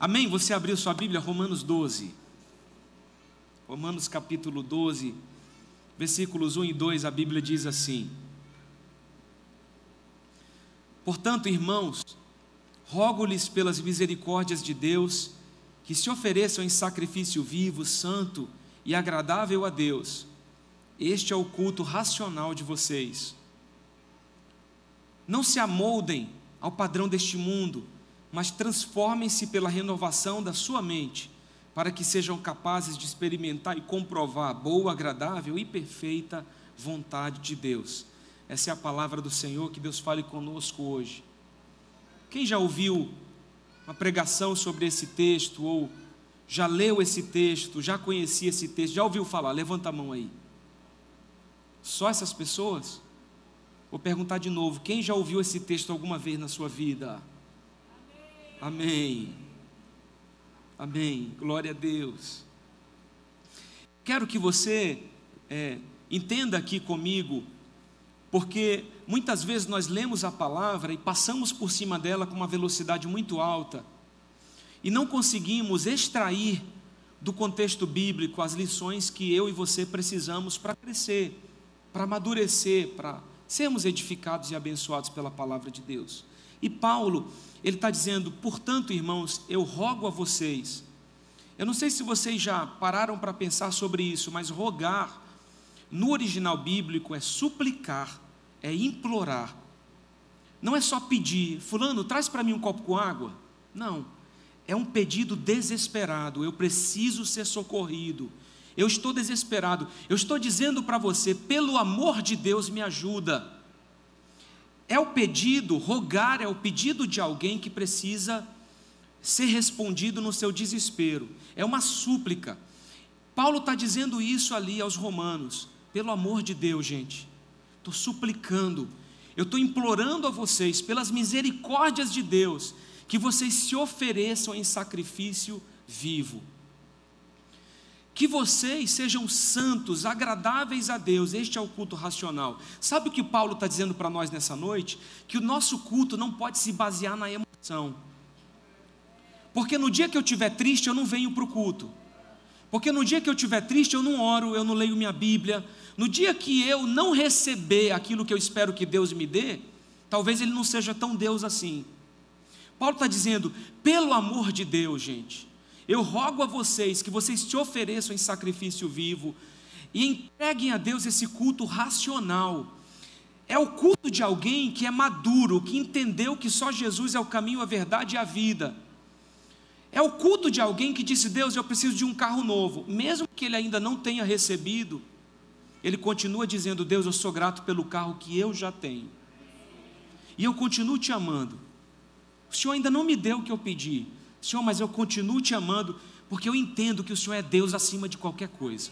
Amém? Você abriu sua Bíblia, Romanos 12. Romanos capítulo 12, versículos 1 e 2, a Bíblia diz assim: Portanto, irmãos, rogo-lhes pelas misericórdias de Deus, que se ofereçam em sacrifício vivo, santo e agradável a Deus. Este é o culto racional de vocês. Não se amoldem ao padrão deste mundo, mas transformem-se pela renovação da sua mente, para que sejam capazes de experimentar e comprovar a boa, agradável e perfeita vontade de Deus. Essa é a palavra do Senhor, que Deus fale conosco hoje. Quem já ouviu uma pregação sobre esse texto, ou já leu esse texto, já conhecia esse texto, já ouviu falar? Levanta a mão aí. Só essas pessoas? Vou perguntar de novo: quem já ouviu esse texto alguma vez na sua vida? Amém. Amém. Glória a Deus. Quero que você é, entenda aqui comigo, porque muitas vezes nós lemos a palavra e passamos por cima dela com uma velocidade muito alta e não conseguimos extrair do contexto bíblico as lições que eu e você precisamos para crescer, para amadurecer, para sermos edificados e abençoados pela palavra de Deus. E Paulo, ele está dizendo: portanto, irmãos, eu rogo a vocês. Eu não sei se vocês já pararam para pensar sobre isso, mas rogar, no original bíblico, é suplicar, é implorar. Não é só pedir, Fulano, traz para mim um copo com água. Não. É um pedido desesperado. Eu preciso ser socorrido. Eu estou desesperado. Eu estou dizendo para você, pelo amor de Deus, me ajuda. É o pedido, rogar é o pedido de alguém que precisa ser respondido no seu desespero. É uma súplica. Paulo está dizendo isso ali aos romanos. Pelo amor de Deus, gente, estou suplicando, eu estou implorando a vocês, pelas misericórdias de Deus, que vocês se ofereçam em sacrifício vivo que vocês sejam santos, agradáveis a Deus, este é o culto racional. Sabe o que Paulo está dizendo para nós nessa noite? Que o nosso culto não pode se basear na emoção. Porque no dia que eu estiver triste, eu não venho para o culto. Porque no dia que eu estiver triste, eu não oro, eu não leio minha Bíblia. No dia que eu não receber aquilo que eu espero que Deus me dê, talvez Ele não seja tão Deus assim. Paulo está dizendo, pelo amor de Deus, gente, eu rogo a vocês que vocês se ofereçam em sacrifício vivo e entreguem a Deus esse culto racional. É o culto de alguém que é maduro, que entendeu que só Jesus é o caminho, a verdade e a vida. É o culto de alguém que disse: Deus, eu preciso de um carro novo, mesmo que ele ainda não tenha recebido, ele continua dizendo: Deus, eu sou grato pelo carro que eu já tenho, e eu continuo te amando. O Senhor ainda não me deu o que eu pedi, Senhor, mas eu continuo te amando, porque eu entendo que o Senhor é Deus acima de qualquer coisa.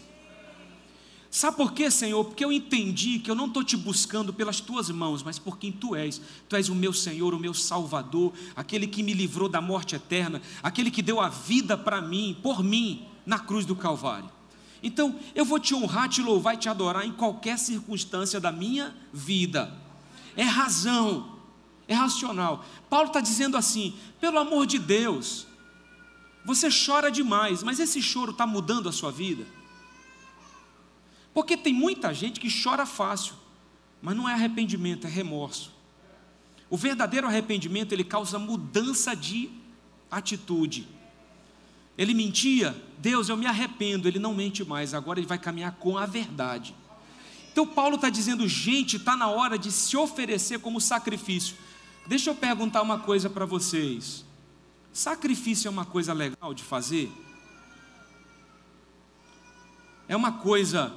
Sabe por quê, Senhor? Porque eu entendi que eu não estou te buscando pelas tuas mãos, mas por quem tu és. Tu és o meu Senhor, o meu Salvador, aquele que me livrou da morte eterna, aquele que deu a vida para mim, por mim, na cruz do Calvário. Então, eu vou te honrar, te louvar e te adorar em qualquer circunstância da minha vida. É razão, é racional. Paulo está dizendo assim: pelo amor de Deus, você chora demais, mas esse choro está mudando a sua vida? Porque tem muita gente que chora fácil, mas não é arrependimento, é remorso. O verdadeiro arrependimento ele causa mudança de atitude. Ele mentia, Deus, eu me arrependo, ele não mente mais, agora ele vai caminhar com a verdade. Então Paulo está dizendo, gente, está na hora de se oferecer como sacrifício. Deixa eu perguntar uma coisa para vocês: sacrifício é uma coisa legal de fazer? É uma coisa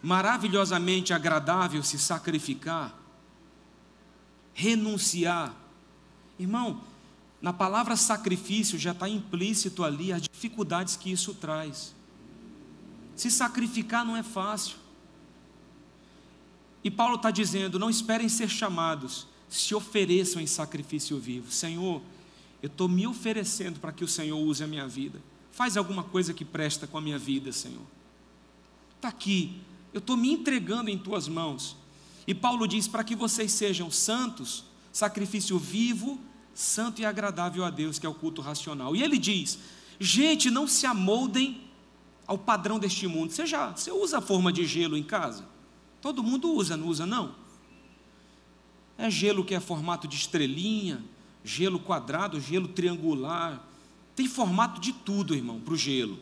maravilhosamente agradável se sacrificar? Renunciar? Irmão, na palavra sacrifício já está implícito ali as dificuldades que isso traz. Se sacrificar não é fácil. E Paulo está dizendo: não esperem ser chamados, se ofereçam em sacrifício vivo. Senhor, eu estou me oferecendo para que o Senhor use a minha vida. Faz alguma coisa que presta com a minha vida, Senhor. Está aqui, eu estou me entregando em tuas mãos. E Paulo diz: para que vocês sejam santos, sacrifício vivo, santo e agradável a Deus, que é o culto racional. E ele diz: gente, não se amoldem ao padrão deste mundo. Você já você usa a forma de gelo em casa? Todo mundo usa, não usa não? É gelo que é formato de estrelinha, gelo quadrado, gelo triangular. Tem formato de tudo, irmão, para o gelo.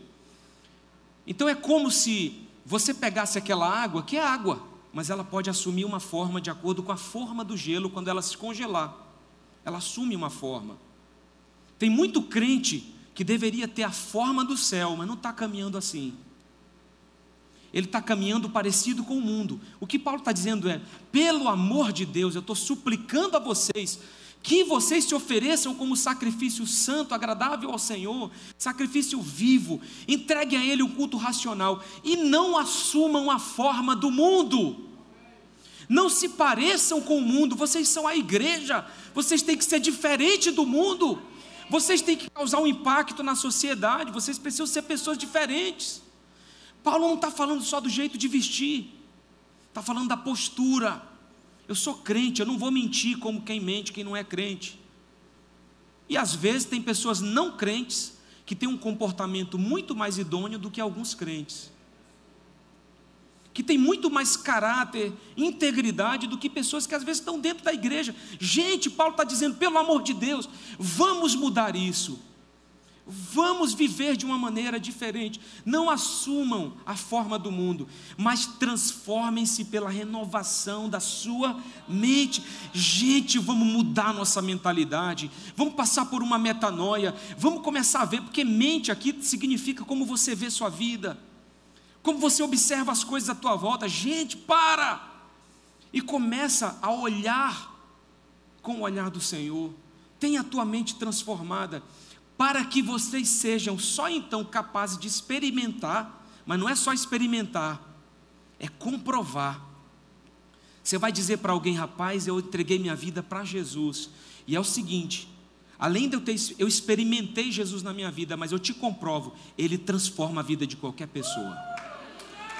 Então é como se você pegasse aquela água, que é água, mas ela pode assumir uma forma de acordo com a forma do gelo quando ela se congelar. Ela assume uma forma. Tem muito crente que deveria ter a forma do céu, mas não está caminhando assim. Ele está caminhando parecido com o mundo. O que Paulo está dizendo é: pelo amor de Deus, eu estou suplicando a vocês que vocês se ofereçam como sacrifício santo, agradável ao Senhor, sacrifício vivo, entreguem a Ele um culto racional e não assumam a forma do mundo. Não se pareçam com o mundo, vocês são a igreja, vocês têm que ser diferente do mundo, vocês têm que causar um impacto na sociedade, vocês precisam ser pessoas diferentes. Paulo não está falando só do jeito de vestir, está falando da postura. Eu sou crente, eu não vou mentir como quem mente, quem não é crente. E às vezes tem pessoas não crentes que têm um comportamento muito mais idôneo do que alguns crentes que tem muito mais caráter, integridade do que pessoas que às vezes estão dentro da igreja. Gente, Paulo está dizendo, pelo amor de Deus, vamos mudar isso. Vamos viver de uma maneira diferente. Não assumam a forma do mundo, mas transformem-se pela renovação da sua mente. Gente, vamos mudar nossa mentalidade. Vamos passar por uma metanoia. Vamos começar a ver, porque mente aqui significa como você vê sua vida como você observa as coisas à tua volta. Gente, para! E começa a olhar com o olhar do Senhor. Tenha a tua mente transformada, para que vocês sejam só então capazes de experimentar, mas não é só experimentar, é comprovar. Você vai dizer para alguém, rapaz, eu entreguei minha vida para Jesus. E é o seguinte: além de eu ter, eu experimentei Jesus na minha vida, mas eu te comprovo, ele transforma a vida de qualquer pessoa.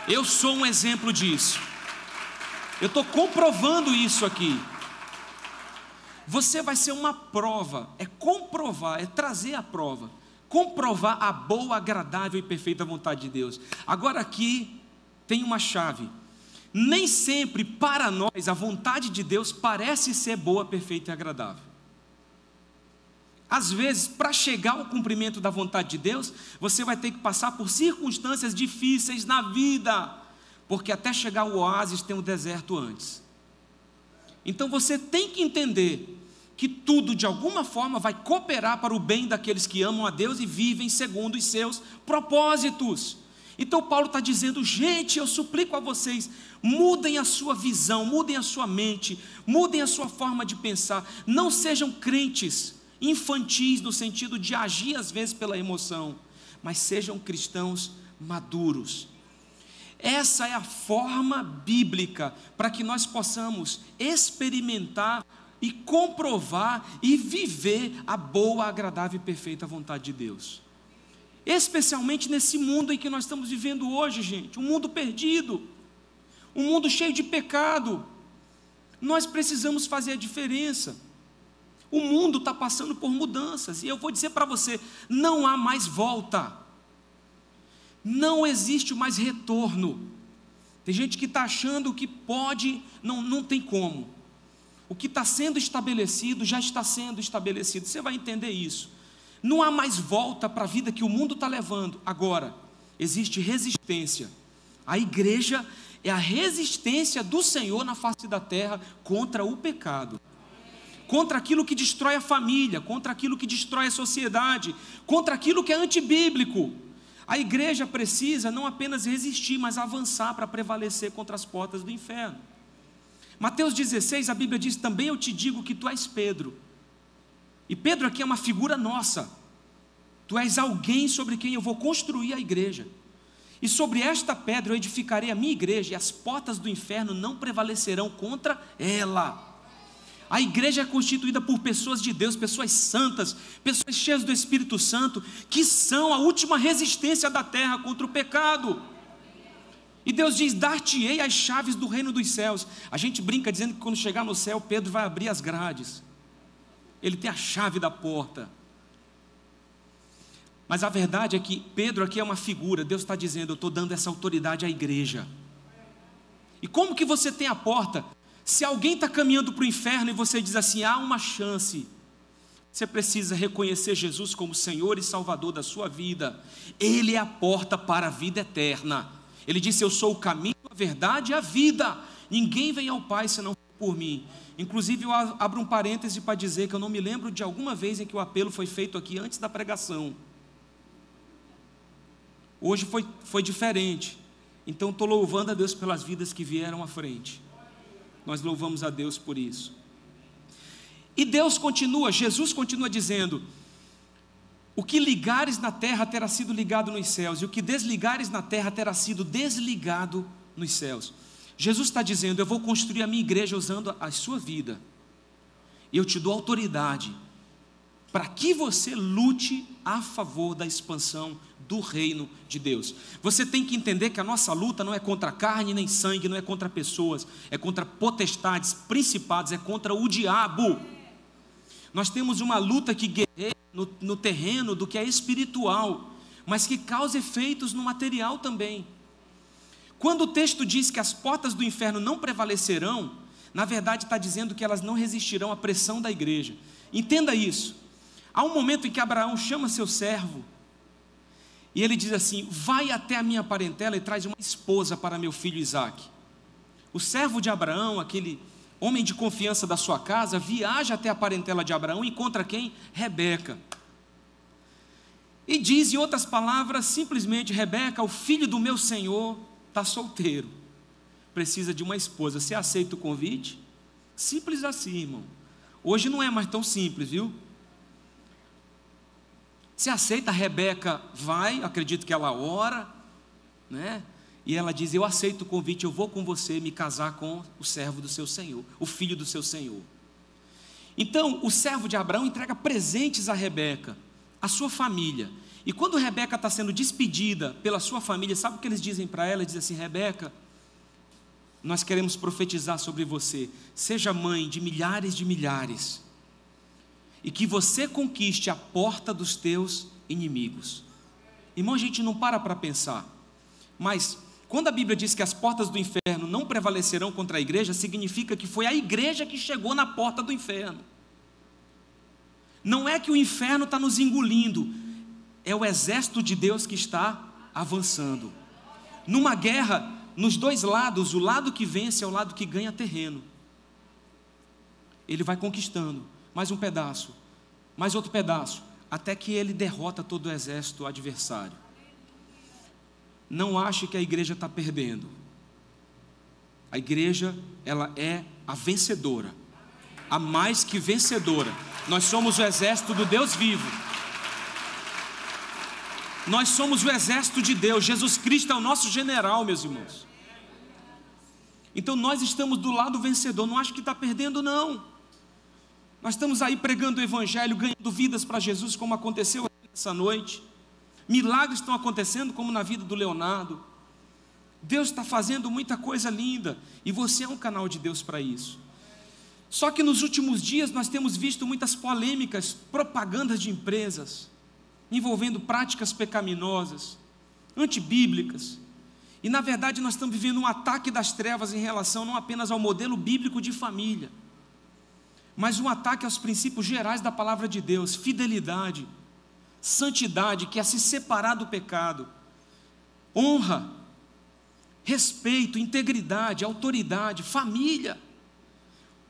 Eu sou um exemplo disso. Eu estou comprovando isso aqui. Você vai ser uma prova, é comprovar, é trazer a prova, comprovar a boa, agradável e perfeita vontade de Deus. Agora aqui tem uma chave. Nem sempre para nós a vontade de Deus parece ser boa, perfeita e agradável. Às vezes, para chegar ao cumprimento da vontade de Deus, você vai ter que passar por circunstâncias difíceis na vida, porque até chegar ao oásis tem um deserto antes. Então você tem que entender que tudo de alguma forma vai cooperar para o bem daqueles que amam a Deus e vivem segundo os seus propósitos. Então Paulo está dizendo, gente, eu suplico a vocês, mudem a sua visão, mudem a sua mente, mudem a sua forma de pensar, não sejam crentes infantis no sentido de agir às vezes pela emoção, mas sejam cristãos maduros. Essa é a forma bíblica para que nós possamos experimentar e comprovar e viver a boa, agradável e perfeita vontade de Deus. Especialmente nesse mundo em que nós estamos vivendo hoje, gente, um mundo perdido, um mundo cheio de pecado. Nós precisamos fazer a diferença. O mundo está passando por mudanças, e eu vou dizer para você: não há mais volta, não existe mais retorno. Tem gente que está achando que pode, não, não tem como. O que está sendo estabelecido já está sendo estabelecido, você vai entender isso. Não há mais volta para a vida que o mundo está levando. Agora, existe resistência. A igreja é a resistência do Senhor na face da terra contra o pecado contra aquilo que destrói a família, contra aquilo que destrói a sociedade, contra aquilo que é antibíblico. A igreja precisa não apenas resistir, mas avançar para prevalecer contra as portas do inferno. Mateus 16, a Bíblia diz: Também eu te digo que tu és Pedro. E Pedro aqui é uma figura nossa. Tu és alguém sobre quem eu vou construir a igreja. E sobre esta pedra eu edificarei a minha igreja, e as portas do inferno não prevalecerão contra ela. A igreja é constituída por pessoas de Deus, pessoas santas, pessoas cheias do Espírito Santo, que são a última resistência da terra contra o pecado. E Deus diz: Dar-te-ei as chaves do reino dos céus. A gente brinca dizendo que quando chegar no céu, Pedro vai abrir as grades. ele tem a chave da porta. Mas a verdade é que Pedro aqui é uma figura, Deus está dizendo: eu estou dando essa autoridade à igreja. E como que você tem a porta? Se alguém está caminhando para o inferno e você diz assim: há uma chance, você precisa reconhecer Jesus como Senhor e Salvador da sua vida. Ele é a porta para a vida eterna. Ele disse: Eu sou o caminho, a verdade e a vida. Ninguém vem ao Pai senão por mim. Inclusive, eu abro um parêntese para dizer que eu não me lembro de alguma vez em que o apelo foi feito aqui antes da pregação. Hoje foi, foi diferente. Então, estou louvando a Deus pelas vidas que vieram à frente. Nós louvamos a Deus por isso. E Deus continua, Jesus continua dizendo: O que ligares na terra terá sido ligado nos céus, e o que desligares na terra terá sido desligado nos céus. Jesus está dizendo: Eu vou construir a minha igreja usando a sua vida, e eu te dou autoridade para que você lute a favor da expansão do reino de Deus. Você tem que entender que a nossa luta não é contra carne nem sangue, não é contra pessoas, é contra potestades, principados, é contra o diabo. Nós temos uma luta que guerreia no, no terreno do que é espiritual, mas que causa efeitos no material também. Quando o texto diz que as portas do inferno não prevalecerão, na verdade está dizendo que elas não resistirão à pressão da igreja. Entenda isso. Há um momento em que Abraão chama seu servo e ele diz assim: Vai até a minha parentela e traz uma esposa para meu filho Isaque. O servo de Abraão, aquele homem de confiança da sua casa, viaja até a parentela de Abraão e encontra quem? Rebeca. E diz, em outras palavras, simplesmente: Rebeca, o filho do meu senhor, está solteiro, precisa de uma esposa. Você aceita o convite? Simples assim, irmão. Hoje não é mais tão simples, viu? Você aceita, a Rebeca vai, acredito que ela ora, né? E ela diz: Eu aceito o convite, eu vou com você me casar com o servo do seu senhor, o filho do seu senhor. Então, o servo de Abraão entrega presentes a Rebeca, a sua família. E quando Rebeca está sendo despedida pela sua família, sabe o que eles dizem para ela? Dizem assim: Rebeca, nós queremos profetizar sobre você. Seja mãe de milhares de milhares. E que você conquiste a porta dos teus inimigos. Irmão, a gente não para para pensar. Mas quando a Bíblia diz que as portas do inferno não prevalecerão contra a igreja, significa que foi a igreja que chegou na porta do inferno. Não é que o inferno está nos engolindo, é o exército de Deus que está avançando. Numa guerra, nos dois lados, o lado que vence é o lado que ganha terreno. Ele vai conquistando mais um pedaço, mais outro pedaço, até que ele derrota todo o exército adversário não ache que a igreja está perdendo. A igreja, ela é a vencedora, a mais que vencedora. Nós somos o exército do Deus vivo. Nós somos o exército de Deus. Jesus Cristo é o nosso general, meus irmãos. Então nós estamos do lado vencedor. Não acho que está perdendo, não. Nós estamos aí pregando o Evangelho, ganhando vidas para Jesus, como aconteceu essa noite. Milagres estão acontecendo, como na vida do Leonardo. Deus está fazendo muita coisa linda e você é um canal de Deus para isso. Só que nos últimos dias nós temos visto muitas polêmicas, propagandas de empresas, envolvendo práticas pecaminosas, antibíblicas. E na verdade nós estamos vivendo um ataque das trevas em relação não apenas ao modelo bíblico de família, mas um ataque aos princípios gerais da palavra de Deus, fidelidade, santidade, que é se separar do pecado, honra, respeito, integridade, autoridade, família.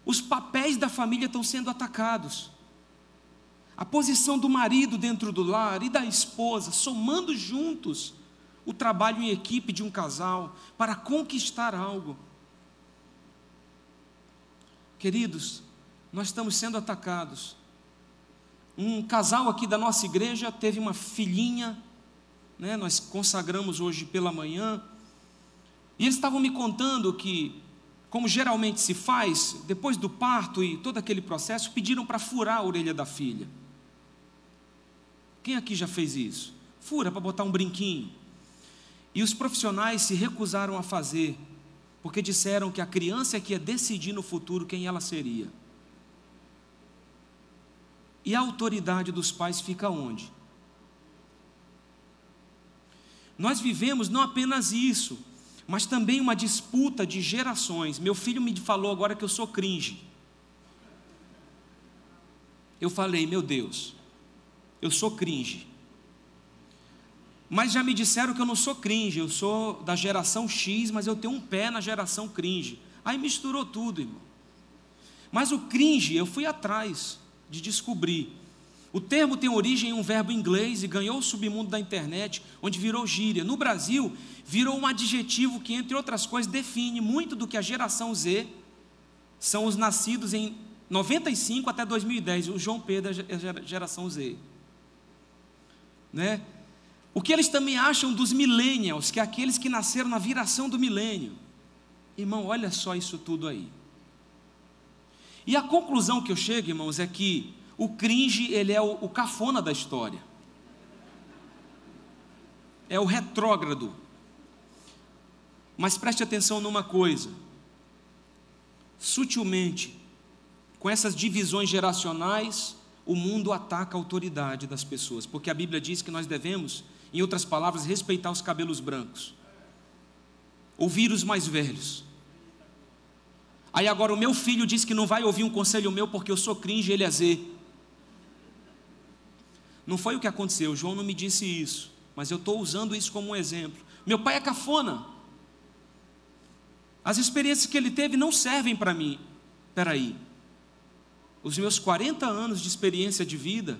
Os papéis da família estão sendo atacados. A posição do marido dentro do lar e da esposa, somando juntos o trabalho em equipe de um casal para conquistar algo. Queridos, nós estamos sendo atacados um casal aqui da nossa igreja teve uma filhinha, né, nós consagramos hoje pela manhã, e eles estavam me contando que, como geralmente se faz, depois do parto e todo aquele processo, pediram para furar a orelha da filha. Quem aqui já fez isso? Fura para botar um brinquinho. E os profissionais se recusaram a fazer, porque disseram que a criança é que ia decidir no futuro quem ela seria. E a autoridade dos pais fica onde? Nós vivemos não apenas isso, mas também uma disputa de gerações. Meu filho me falou agora que eu sou cringe. Eu falei, meu Deus, eu sou cringe. Mas já me disseram que eu não sou cringe, eu sou da geração X, mas eu tenho um pé na geração cringe. Aí misturou tudo, irmão. Mas o cringe, eu fui atrás de descobrir. O termo tem origem em um verbo inglês e ganhou o submundo da internet, onde virou gíria. No Brasil, virou um adjetivo que, entre outras coisas, define muito do que a geração Z são os nascidos em 95 até 2010. O João Pedro é geração Z. Né? O que eles também acham dos millennials, que é aqueles que nasceram na viração do milênio. Irmão, olha só isso tudo aí. E a conclusão que eu chego, irmãos, é que o cringe, ele é o, o cafona da história. É o retrógrado. Mas preste atenção numa coisa. Sutilmente, com essas divisões geracionais, o mundo ataca a autoridade das pessoas, porque a Bíblia diz que nós devemos em outras palavras, respeitar os cabelos brancos, ouvir os mais velhos. Aí agora o meu filho diz que não vai ouvir um conselho meu porque eu sou cringe ele é Z. Não foi o que aconteceu, João não me disse isso, mas eu estou usando isso como um exemplo. Meu pai é cafona. As experiências que ele teve não servem para mim. Espera aí. Os meus 40 anos de experiência de vida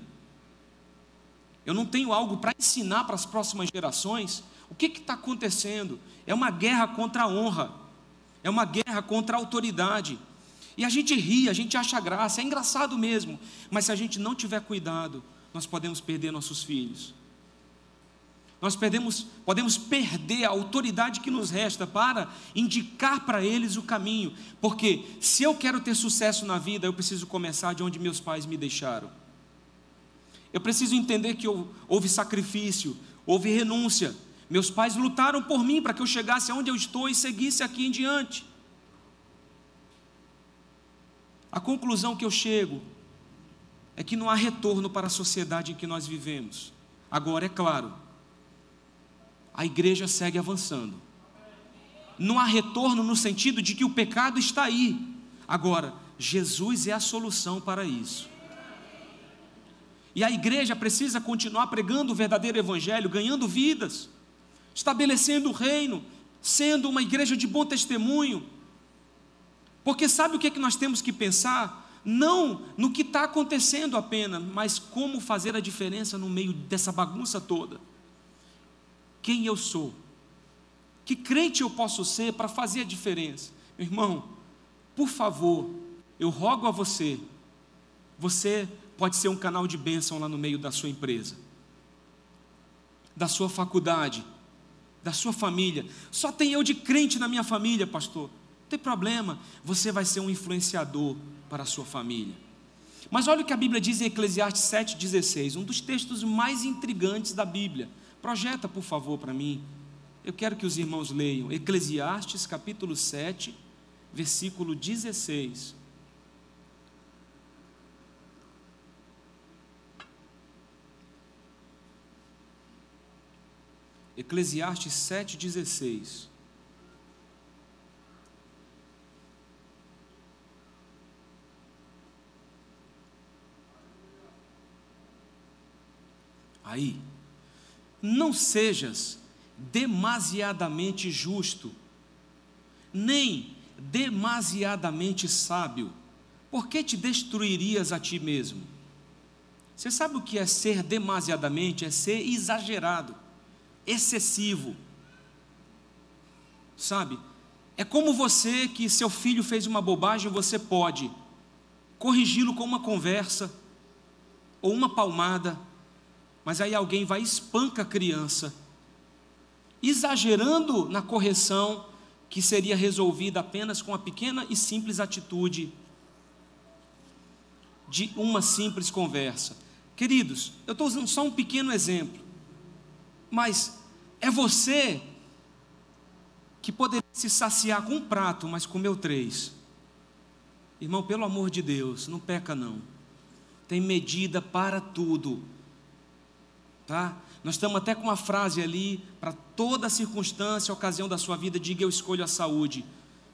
eu não tenho algo para ensinar para as próximas gerações, o que está acontecendo? É uma guerra contra a honra, é uma guerra contra a autoridade. E a gente ri, a gente acha graça, é engraçado mesmo, mas se a gente não tiver cuidado, nós podemos perder nossos filhos. Nós perdemos, podemos perder a autoridade que nos resta para indicar para eles o caminho, porque se eu quero ter sucesso na vida, eu preciso começar de onde meus pais me deixaram. Eu preciso entender que houve sacrifício, houve renúncia. Meus pais lutaram por mim para que eu chegasse aonde eu estou e seguisse aqui em diante. A conclusão que eu chego é que não há retorno para a sociedade em que nós vivemos. Agora, é claro, a igreja segue avançando. Não há retorno no sentido de que o pecado está aí. Agora, Jesus é a solução para isso. E a igreja precisa continuar pregando o verdadeiro evangelho, ganhando vidas, estabelecendo o reino, sendo uma igreja de bom testemunho. Porque sabe o que, é que nós temos que pensar? Não no que está acontecendo apenas, mas como fazer a diferença no meio dessa bagunça toda. Quem eu sou? Que crente eu posso ser para fazer a diferença? Meu irmão, por favor, eu rogo a você, você pode ser um canal de bênção lá no meio da sua empresa, da sua faculdade, da sua família. Só tem eu de crente na minha família, pastor. Não tem problema, você vai ser um influenciador para a sua família. Mas olha o que a Bíblia diz em Eclesiastes 7,16, um dos textos mais intrigantes da Bíblia. Projeta, por favor, para mim. Eu quero que os irmãos leiam. Eclesiastes capítulo 7, versículo 16. Eclesiastes 7,16. Aí, não sejas demasiadamente justo, nem demasiadamente sábio, porque te destruirias a ti mesmo. Você sabe o que é ser demasiadamente? É ser exagerado excessivo. Sabe? É como você que seu filho fez uma bobagem, você pode corrigi-lo com uma conversa ou uma palmada, mas aí alguém vai e espanca a criança, exagerando na correção que seria resolvida apenas com a pequena e simples atitude de uma simples conversa. Queridos, eu estou usando só um pequeno exemplo mas é você que poderia se saciar com um prato, mas comeu três. Irmão, pelo amor de Deus, não peca não. tem medida para tudo. Tá? Nós estamos até com uma frase ali, para toda circunstância, ocasião da sua vida, diga eu escolho a saúde.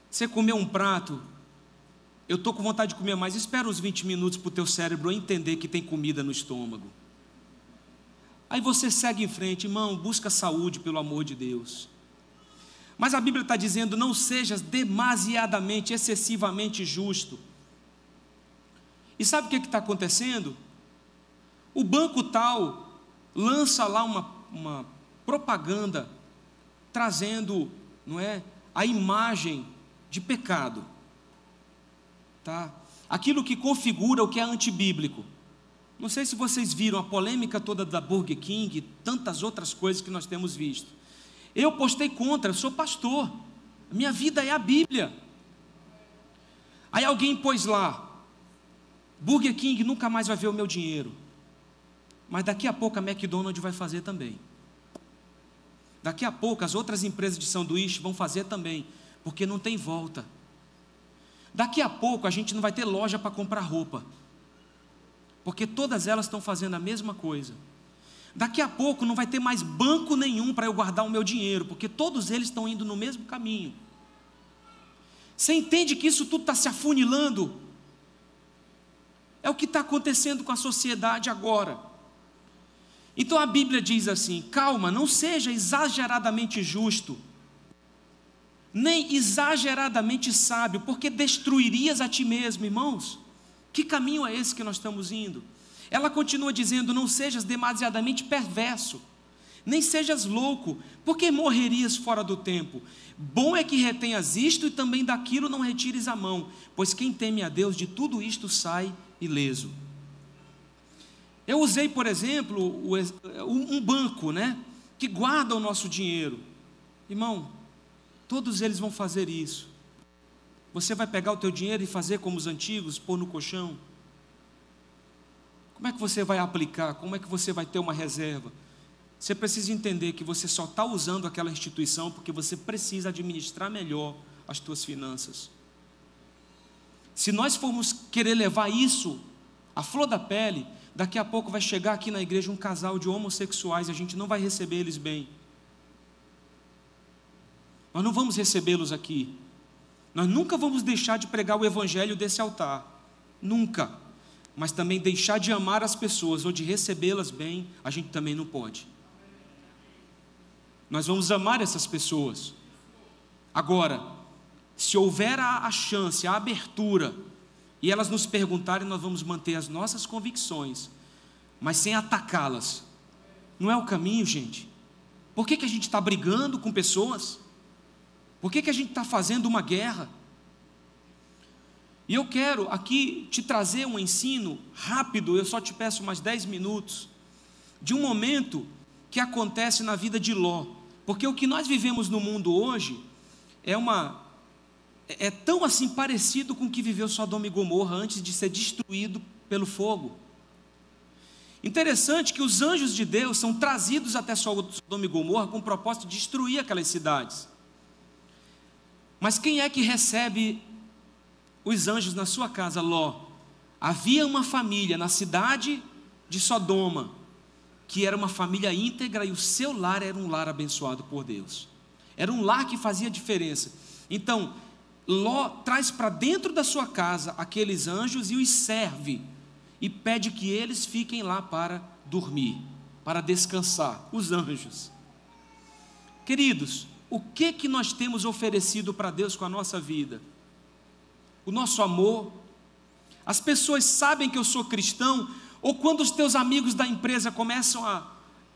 Você comeu um prato, eu estou com vontade de comer mais, espera uns 20 minutos para o teu cérebro entender que tem comida no estômago. Aí você segue em frente, irmão, busca saúde, pelo amor de Deus. Mas a Bíblia está dizendo: não sejas demasiadamente, excessivamente justo. E sabe o que está acontecendo? O banco tal lança lá uma, uma propaganda trazendo, não é, a imagem de pecado, tá? Aquilo que configura o que é antibíblico. Não sei se vocês viram a polêmica toda da Burger King e tantas outras coisas que nós temos visto. Eu postei contra, eu sou pastor. Minha vida é a Bíblia. Aí alguém pôs lá: Burger King nunca mais vai ver o meu dinheiro. Mas daqui a pouco a McDonald's vai fazer também. Daqui a pouco as outras empresas de sanduíche vão fazer também, porque não tem volta. Daqui a pouco a gente não vai ter loja para comprar roupa porque todas elas estão fazendo a mesma coisa. Daqui a pouco não vai ter mais banco nenhum para eu guardar o meu dinheiro, porque todos eles estão indo no mesmo caminho. Você entende que isso tudo está se afunilando? É o que está acontecendo com a sociedade agora. Então a Bíblia diz assim: calma, não seja exageradamente justo, nem exageradamente sábio, porque destruirias a ti mesmo, irmãos. Que caminho é esse que nós estamos indo? Ela continua dizendo: Não sejas demasiadamente perverso, nem sejas louco, porque morrerias fora do tempo. Bom é que retenhas isto e também daquilo não retires a mão, pois quem teme a Deus de tudo isto sai ileso. Eu usei, por exemplo, um banco, né, que guarda o nosso dinheiro. Irmão, todos eles vão fazer isso. Você vai pegar o teu dinheiro e fazer como os antigos, pôr no colchão? Como é que você vai aplicar? Como é que você vai ter uma reserva? Você precisa entender que você só está usando aquela instituição porque você precisa administrar melhor as tuas finanças. Se nós formos querer levar isso à flor da pele, daqui a pouco vai chegar aqui na igreja um casal de homossexuais e a gente não vai receber eles bem. Nós não vamos recebê-los aqui. Nós nunca vamos deixar de pregar o evangelho desse altar, nunca. Mas também deixar de amar as pessoas ou de recebê-las bem, a gente também não pode. Nós vamos amar essas pessoas. Agora, se houver a, chance, a abertura, e elas nos perguntarem, nós vamos manter as nossas convicções, mas sem atacá-las. Não é o caminho, gente. Por que, que a gente está brigando com pessoas? Por que, que a gente está fazendo uma guerra? E eu quero aqui te trazer um ensino rápido, eu só te peço mais 10 minutos, de um momento que acontece na vida de Ló. Porque o que nós vivemos no mundo hoje é uma é tão assim parecido com o que viveu Sodoma e Gomorra antes de ser destruído pelo fogo. Interessante que os anjos de Deus são trazidos até Sodoma e Gomorra com o propósito de destruir aquelas cidades. Mas quem é que recebe os anjos na sua casa, Ló? Havia uma família na cidade de Sodoma, que era uma família íntegra e o seu lar era um lar abençoado por Deus. Era um lar que fazia diferença. Então, Ló traz para dentro da sua casa aqueles anjos e os serve e pede que eles fiquem lá para dormir, para descansar, os anjos. Queridos, o que que nós temos oferecido para Deus com a nossa vida? O nosso amor. As pessoas sabem que eu sou cristão, ou quando os teus amigos da empresa começam a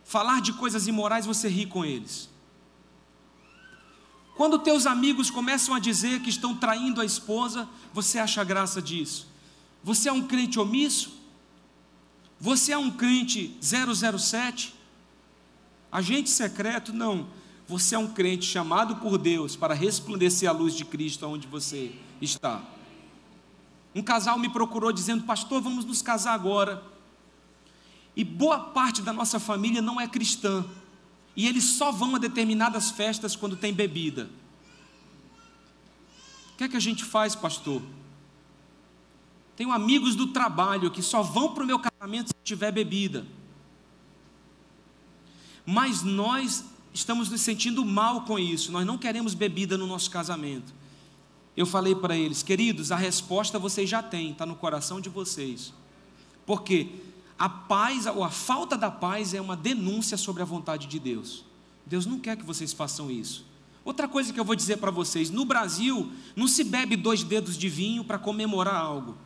falar de coisas imorais, você ri com eles. Quando teus amigos começam a dizer que estão traindo a esposa, você acha graça disso. Você é um crente omisso? Você é um crente 007? Agente secreto? Não. Você é um crente chamado por Deus para resplandecer a luz de Cristo onde você está. Um casal me procurou dizendo: Pastor, vamos nos casar agora. E boa parte da nossa família não é cristã. E eles só vão a determinadas festas quando tem bebida. O que é que a gente faz, pastor? Tenho amigos do trabalho que só vão para o meu casamento se tiver bebida. Mas nós estamos nos sentindo mal com isso, nós não queremos bebida no nosso casamento. Eu falei para eles, queridos, a resposta vocês já têm, está no coração de vocês. Porque a paz, ou a falta da paz, é uma denúncia sobre a vontade de Deus. Deus não quer que vocês façam isso. Outra coisa que eu vou dizer para vocês: no Brasil, não se bebe dois dedos de vinho para comemorar algo.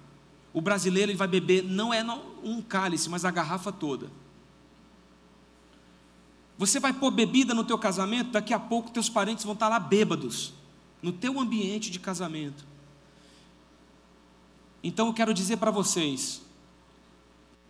O brasileiro ele vai beber não é um cálice, mas a garrafa toda. Você vai pôr bebida no teu casamento, daqui a pouco teus parentes vão estar lá bêbados, no teu ambiente de casamento. Então eu quero dizer para vocês,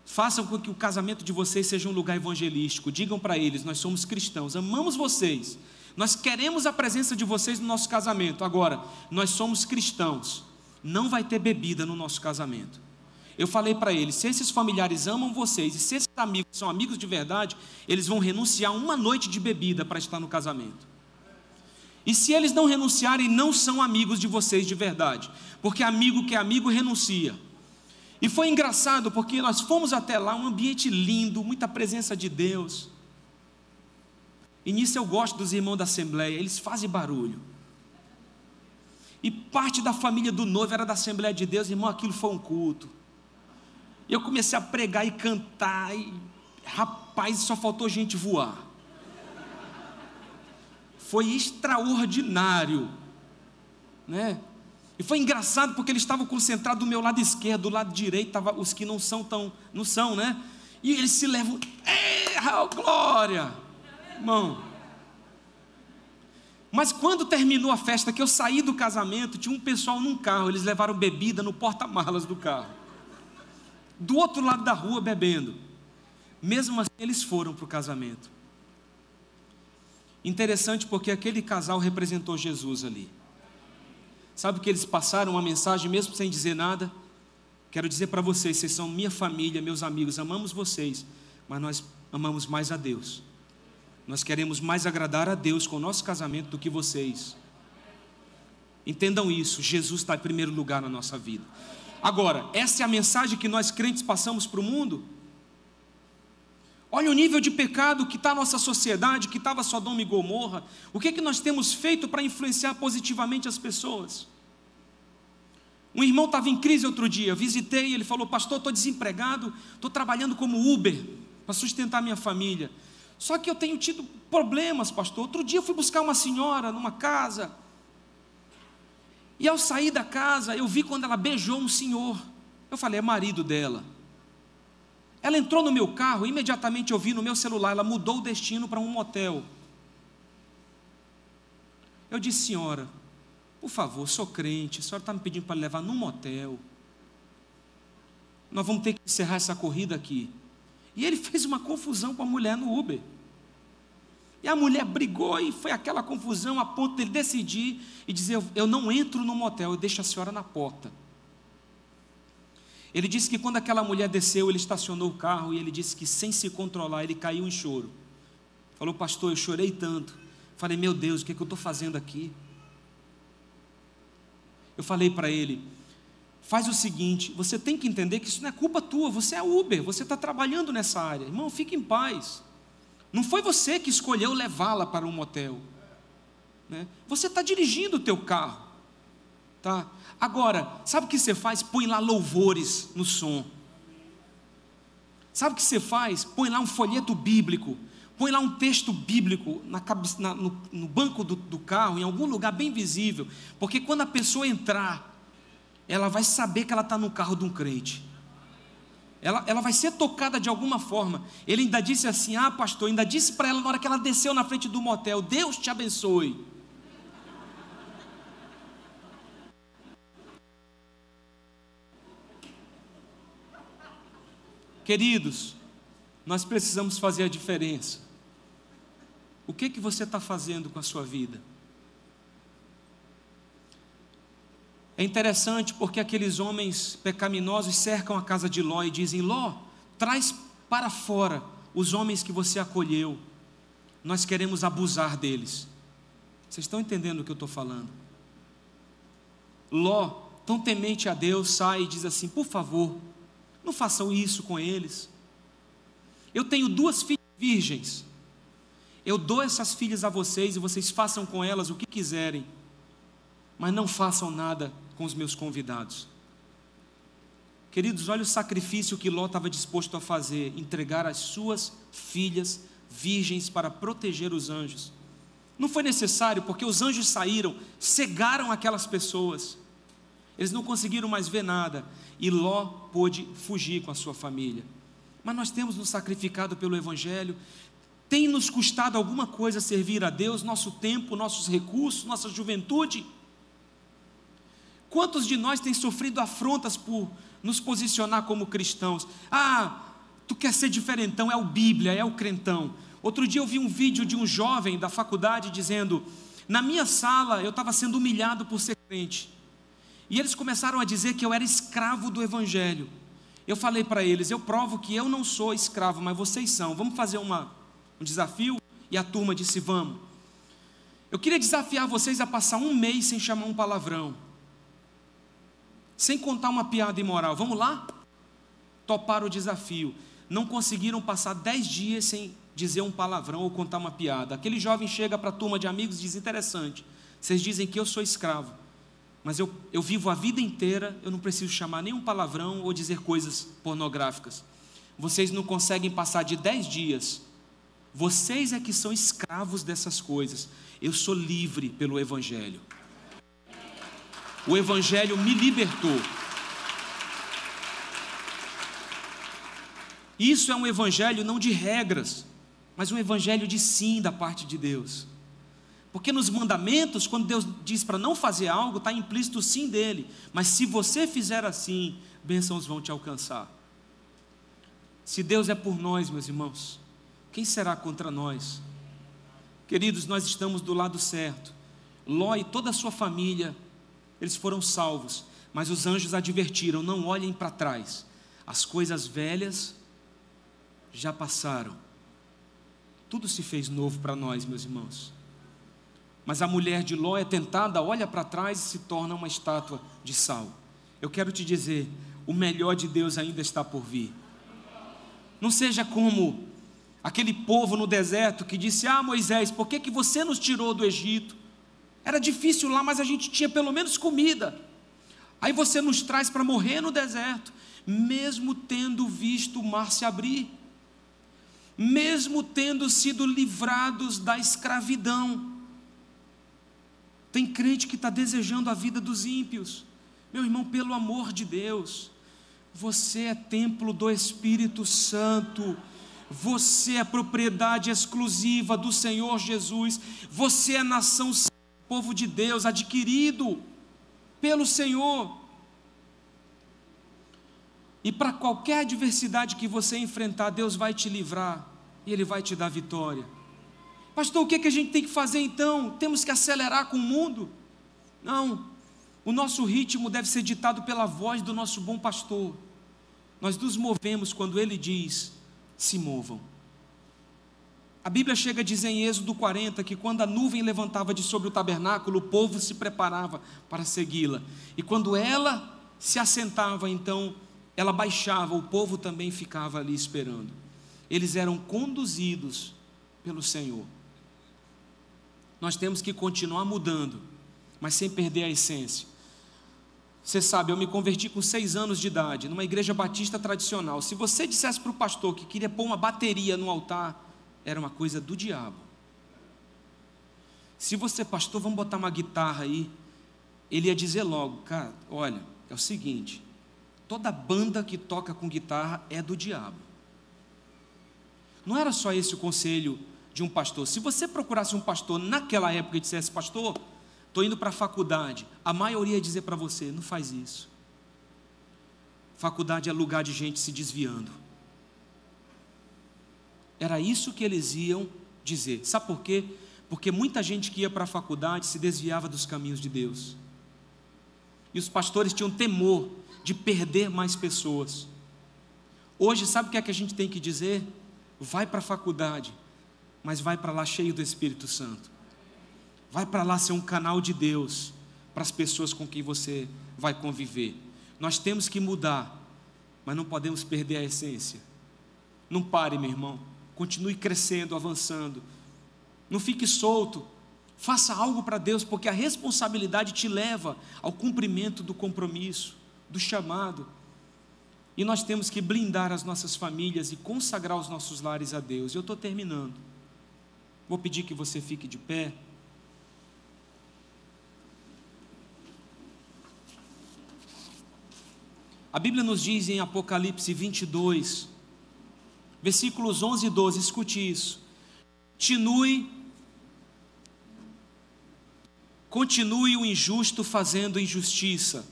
façam com que o casamento de vocês seja um lugar evangelístico. Digam para eles: nós somos cristãos, amamos vocês, nós queremos a presença de vocês no nosso casamento. Agora, nós somos cristãos não vai ter bebida no nosso casamento. Eu falei para eles: se esses familiares amam vocês e se esses amigos são amigos de verdade, eles vão renunciar uma noite de bebida para estar no casamento. E se eles não renunciarem, não são amigos de vocês de verdade, porque amigo que é amigo renuncia. E foi engraçado porque nós fomos até lá, um ambiente lindo, muita presença de Deus. E nisso eu gosto dos irmãos da Assembleia, eles fazem barulho. E parte da família do noivo era da Assembleia de Deus, irmão, aquilo foi um culto. E eu comecei a pregar e cantar, e rapaz, só faltou gente voar. Foi extraordinário, né? E foi engraçado porque eles estavam concentrados do meu lado esquerdo, do lado direito, tava os que não são tão, não são, né? E eles se levam, é, glória, irmão. Mas quando terminou a festa, que eu saí do casamento, tinha um pessoal num carro, eles levaram bebida no porta-malas do carro. Do outro lado da rua bebendo. Mesmo assim, eles foram para o casamento. Interessante porque aquele casal representou Jesus ali. Sabe que eles passaram uma mensagem mesmo sem dizer nada? Quero dizer para vocês, vocês são minha família, meus amigos, amamos vocês, mas nós amamos mais a Deus. Nós queremos mais agradar a Deus com o nosso casamento do que vocês. Entendam isso, Jesus está em primeiro lugar na nossa vida. Agora, essa é a mensagem que nós crentes passamos para o mundo. Olha o nível de pecado que está a nossa sociedade, que estava Sodoma e Gomorra. O que, é que nós temos feito para influenciar positivamente as pessoas? Um irmão estava em crise outro dia, visitei, ele falou: Pastor, estou desempregado, estou trabalhando como Uber para sustentar minha família. Só que eu tenho tido problemas, pastor. Outro dia eu fui buscar uma senhora numa casa. E ao sair da casa, eu vi quando ela beijou um senhor. Eu falei, é marido dela. Ela entrou no meu carro, imediatamente eu vi no meu celular, ela mudou o destino para um motel. Eu disse, senhora, por favor, sou crente, a senhora está me pedindo para levar num motel. Nós vamos ter que encerrar essa corrida aqui. E ele fez uma confusão com a mulher no Uber. E a mulher brigou e foi aquela confusão a ponto de ele decidir e dizer: Eu não entro no motel, eu deixo a senhora na porta. Ele disse que quando aquela mulher desceu, ele estacionou o carro e ele disse que, sem se controlar, ele caiu em choro. Falou, pastor, eu chorei tanto. Falei, meu Deus, o que, é que eu estou fazendo aqui? Eu falei para ele: faz o seguinte: você tem que entender que isso não é culpa tua, você é Uber, você está trabalhando nessa área. Irmão, fique em paz. Não foi você que escolheu levá-la para um motel. Né? Você está dirigindo o teu carro. Tá? Agora, sabe o que você faz? Põe lá louvores no som. Sabe o que você faz? Põe lá um folheto bíblico. Põe lá um texto bíblico na, na, no, no, banco do, do carro, em algum lugar bem visível. Porque quando a pessoa entrar ela vai saber que ela está no carro de um crente. Ela, ela vai ser tocada de alguma forma. Ele ainda disse assim: Ah, pastor, ainda disse para ela na hora que ela desceu na frente do motel: Deus te abençoe. Queridos, nós precisamos fazer a diferença. O que que você está fazendo com a sua vida? É interessante porque aqueles homens pecaminosos cercam a casa de Ló e dizem: Ló, traz para fora os homens que você acolheu, nós queremos abusar deles. Vocês estão entendendo o que eu estou falando? Ló tão temente a Deus, sai e diz assim: por favor, não façam isso com eles. Eu tenho duas filhas virgens. Eu dou essas filhas a vocês e vocês façam com elas o que quiserem, mas não façam nada com os meus convidados. Queridos, olha o sacrifício que Ló estava disposto a fazer: entregar as suas filhas virgens para proteger os anjos. Não foi necessário, porque os anjos saíram, cegaram aquelas pessoas. Eles não conseguiram mais ver nada. E Ló pôde fugir com a sua família. Mas nós temos nos sacrificado pelo Evangelho. Tem nos custado alguma coisa servir a Deus, nosso tempo, nossos recursos, nossa juventude? Quantos de nós têm sofrido afrontas por nos posicionar como cristãos? Ah, tu quer ser diferentão, é o Bíblia, é o crentão. Outro dia eu vi um vídeo de um jovem da faculdade dizendo: Na minha sala eu estava sendo humilhado por ser crente. E eles começaram a dizer que eu era escravo do Evangelho. Eu falei para eles: Eu provo que eu não sou escravo, mas vocês são. Vamos fazer uma, um desafio? E a turma disse: Vamos. Eu queria desafiar vocês a passar um mês sem chamar um palavrão, sem contar uma piada imoral. Vamos lá? Toparam o desafio. Não conseguiram passar dez dias sem dizer um palavrão ou contar uma piada. Aquele jovem chega para a turma de amigos e diz: Interessante, vocês dizem que eu sou escravo, mas eu, eu vivo a vida inteira, eu não preciso chamar nenhum palavrão ou dizer coisas pornográficas. Vocês não conseguem passar de dez dias. Vocês é que são escravos dessas coisas. Eu sou livre pelo Evangelho. O Evangelho me libertou. Isso é um evangelho não de regras, mas um evangelho de sim da parte de Deus. Porque nos mandamentos, quando Deus diz para não fazer algo, está implícito o sim dele. Mas se você fizer assim, bênçãos vão te alcançar. Se Deus é por nós, meus irmãos, quem será contra nós? Queridos, nós estamos do lado certo. Ló e toda a sua família, eles foram salvos. Mas os anjos advertiram: não olhem para trás. As coisas velhas já passaram tudo se fez novo para nós, meus irmãos. Mas a mulher de Ló é tentada, olha para trás e se torna uma estátua de sal. Eu quero te dizer, o melhor de Deus ainda está por vir. Não seja como aquele povo no deserto que disse: Ah, Moisés, por que, que você nos tirou do Egito? Era difícil lá, mas a gente tinha pelo menos comida. Aí você nos traz para morrer no deserto, mesmo tendo visto o mar se abrir mesmo tendo sido livrados da escravidão. Tem crente que está desejando a vida dos ímpios. Meu irmão, pelo amor de Deus, você é templo do Espírito Santo. Você é propriedade exclusiva do Senhor Jesus. Você é nação, povo de Deus, adquirido pelo Senhor. E para qualquer adversidade que você enfrentar, Deus vai te livrar e Ele vai te dar vitória. Pastor, o que, é que a gente tem que fazer então? Temos que acelerar com o mundo? Não, o nosso ritmo deve ser ditado pela voz do nosso bom pastor. Nós nos movemos quando Ele diz: se movam. A Bíblia chega a dizer em Êxodo 40 que quando a nuvem levantava de sobre o tabernáculo, o povo se preparava para segui-la. E quando ela se assentava, então ela baixava, o povo também ficava ali esperando eles eram conduzidos pelo Senhor. Nós temos que continuar mudando, mas sem perder a essência. Você sabe, eu me converti com seis anos de idade, numa igreja batista tradicional. Se você dissesse para o pastor que queria pôr uma bateria no altar, era uma coisa do diabo. Se você, pastor, vamos botar uma guitarra aí, ele ia dizer logo, cara, olha, é o seguinte, toda banda que toca com guitarra é do diabo. Não era só esse o conselho de um pastor. Se você procurasse um pastor naquela época e dissesse, pastor, estou indo para a faculdade, a maioria ia dizer para você: não faz isso. Faculdade é lugar de gente se desviando. Era isso que eles iam dizer. Sabe por quê? Porque muita gente que ia para a faculdade se desviava dos caminhos de Deus. E os pastores tinham temor de perder mais pessoas. Hoje, sabe o que é que a gente tem que dizer? vai para a faculdade, mas vai para lá cheio do Espírito Santo. Vai para lá ser um canal de Deus, para as pessoas com quem você vai conviver. Nós temos que mudar, mas não podemos perder a essência. Não pare, meu irmão. Continue crescendo, avançando. Não fique solto. Faça algo para Deus, porque a responsabilidade te leva ao cumprimento do compromisso, do chamado. E nós temos que blindar as nossas famílias e consagrar os nossos lares a Deus. Eu estou terminando. Vou pedir que você fique de pé. A Bíblia nos diz em Apocalipse 22, versículos 11 e 12, escute isso. Continue, continue o injusto fazendo injustiça,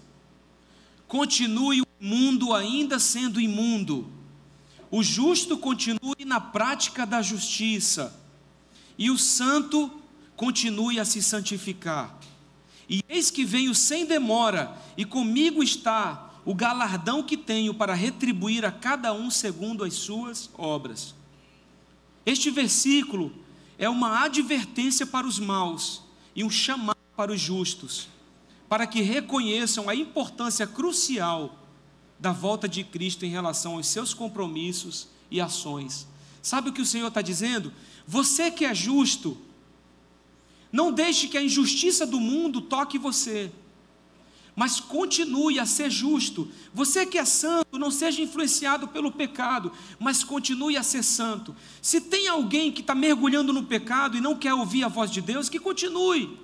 continue o imundo ainda sendo imundo, o justo continue na prática da justiça, e o santo continue a se santificar. E eis que venho sem demora, e comigo está o galardão que tenho para retribuir a cada um segundo as suas obras. Este versículo é uma advertência para os maus e um chamado para os justos, para que reconheçam a importância crucial da volta de Cristo em relação aos seus compromissos e ações. Sabe o que o Senhor está dizendo? Você que é justo, não deixe que a injustiça do mundo toque você mas continue a ser justo. Você que é santo, não seja influenciado pelo pecado, mas continue a ser santo. Se tem alguém que está mergulhando no pecado e não quer ouvir a voz de Deus, que continue.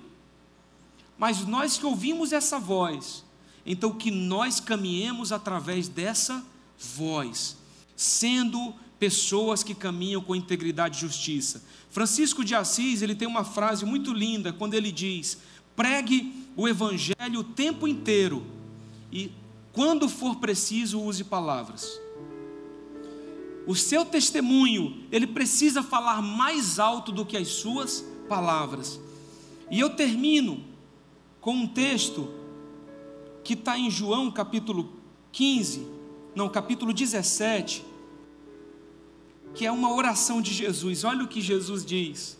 Mas nós que ouvimos essa voz, então que nós caminhemos através dessa voz, sendo pessoas que caminham com integridade e justiça. Francisco de Assis, ele tem uma frase muito linda quando ele diz: Pregue o Evangelho o tempo inteiro e, quando for preciso, use palavras. O seu testemunho, ele precisa falar mais alto do que as suas palavras. E eu termino com um texto que está em João capítulo 15, não, capítulo 17, que é uma oração de Jesus. Olha o que Jesus diz: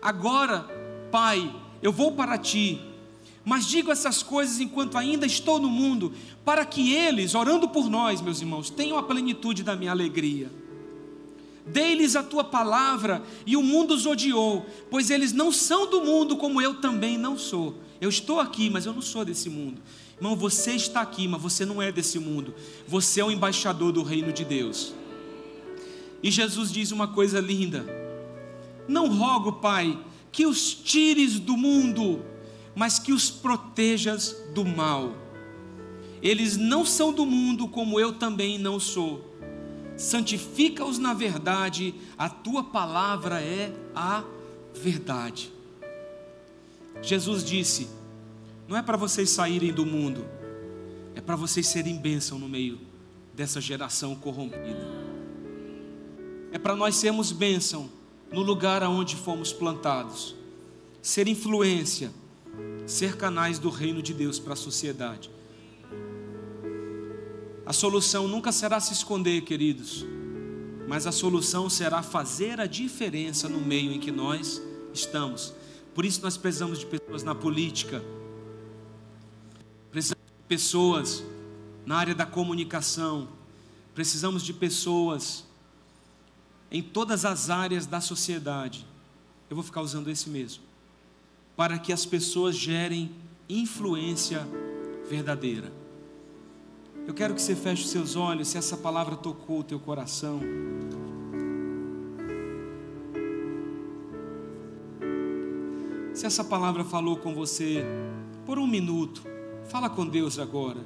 Agora, Pai, eu vou para ti, mas digo essas coisas enquanto ainda estou no mundo, para que eles, orando por nós, meus irmãos, tenham a plenitude da minha alegria. Dei-lhes a tua palavra e o mundo os odiou, pois eles não são do mundo como eu também não sou. Eu estou aqui, mas eu não sou desse mundo. Irmão, você está aqui, mas você não é desse mundo. Você é o embaixador do reino de Deus. E Jesus diz uma coisa linda: Não rogo, Pai, que os tires do mundo, mas que os protejas do mal. Eles não são do mundo, como eu também não sou. Santifica-os na verdade, a tua palavra é a verdade. Jesus disse: não é para vocês saírem do mundo, é para vocês serem bênção no meio dessa geração corrompida. É para nós sermos bênção no lugar aonde fomos plantados, ser influência, ser canais do reino de Deus para a sociedade. A solução nunca será se esconder, queridos, mas a solução será fazer a diferença no meio em que nós estamos. Por isso nós precisamos de pessoas na política, precisamos de pessoas na área da comunicação, precisamos de pessoas em todas as áreas da sociedade. Eu vou ficar usando esse mesmo. Para que as pessoas gerem influência verdadeira. Eu quero que você feche os seus olhos, se essa palavra tocou o teu coração. Se essa palavra falou com você por um minuto, fala com Deus agora.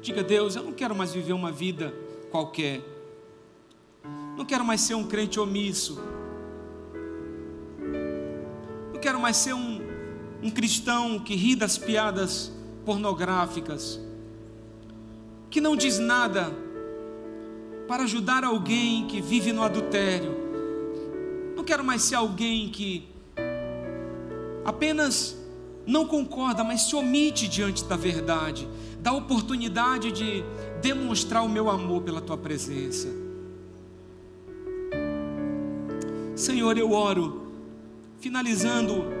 Diga, Deus, eu não quero mais viver uma vida qualquer. Não quero mais ser um crente omisso. Não quero mais ser um, um cristão que ri das piadas pornográficas, que não diz nada para ajudar alguém que vive no adultério. Não quero mais ser alguém que apenas não concorda, mas se omite diante da verdade, dá oportunidade de demonstrar o meu amor pela tua presença. Senhor, eu oro, finalizando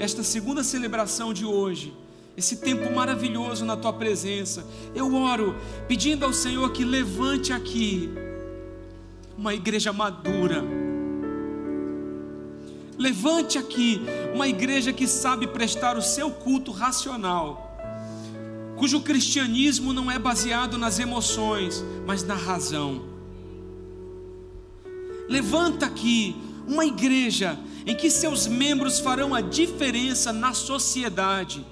esta segunda celebração de hoje, esse tempo maravilhoso na tua presença. Eu oro pedindo ao Senhor que levante aqui uma igreja madura. Levante aqui uma igreja que sabe prestar o seu culto racional, cujo cristianismo não é baseado nas emoções, mas na razão. Levanta aqui uma igreja em que seus membros farão a diferença na sociedade,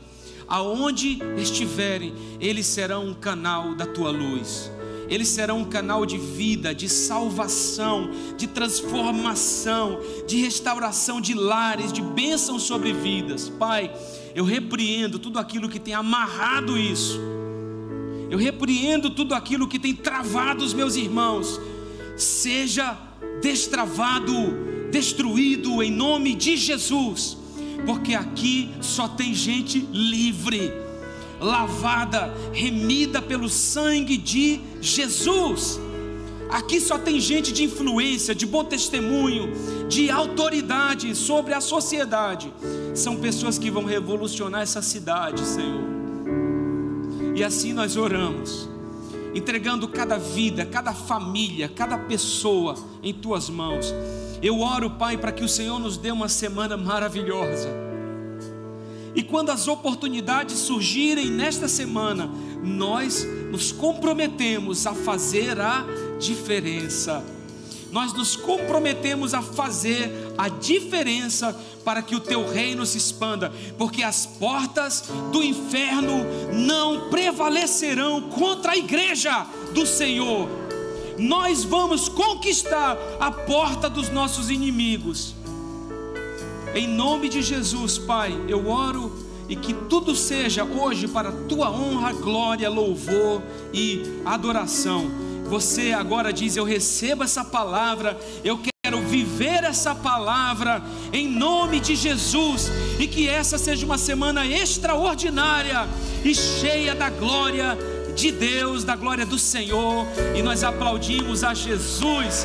aonde estiverem, eles serão um canal da tua luz. Eles serão um canal de vida, de salvação, de transformação, de restauração de lares, de bênção sobre vidas. Pai, eu repreendo tudo aquilo que tem amarrado isso. Eu repreendo tudo aquilo que tem travado os meus irmãos. Seja destravado, destruído em nome de Jesus, porque aqui só tem gente livre, lavada, remida pelo sangue de Jesus. Aqui só tem gente de influência, de bom testemunho, de autoridade sobre a sociedade. São pessoas que vão revolucionar essa cidade, Senhor. E assim nós oramos entregando cada vida, cada família, cada pessoa em tuas mãos. Eu oro, Pai, para que o Senhor nos dê uma semana maravilhosa. E quando as oportunidades surgirem nesta semana, nós nos comprometemos a fazer a diferença. Nós nos comprometemos a fazer a diferença para que o teu reino se expanda, porque as portas do inferno não prevalecerão contra a igreja do Senhor. Nós vamos conquistar a porta dos nossos inimigos. Em nome de Jesus, Pai, eu oro e que tudo seja hoje para tua honra, glória, louvor e adoração. Você agora diz: Eu recebo essa palavra, eu quero viver essa palavra em nome de Jesus e que essa seja uma semana extraordinária e cheia da glória de Deus, da glória do Senhor, e nós aplaudimos a Jesus.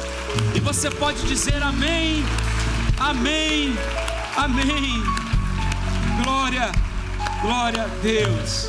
E você pode dizer amém, amém, amém. Glória, glória a Deus.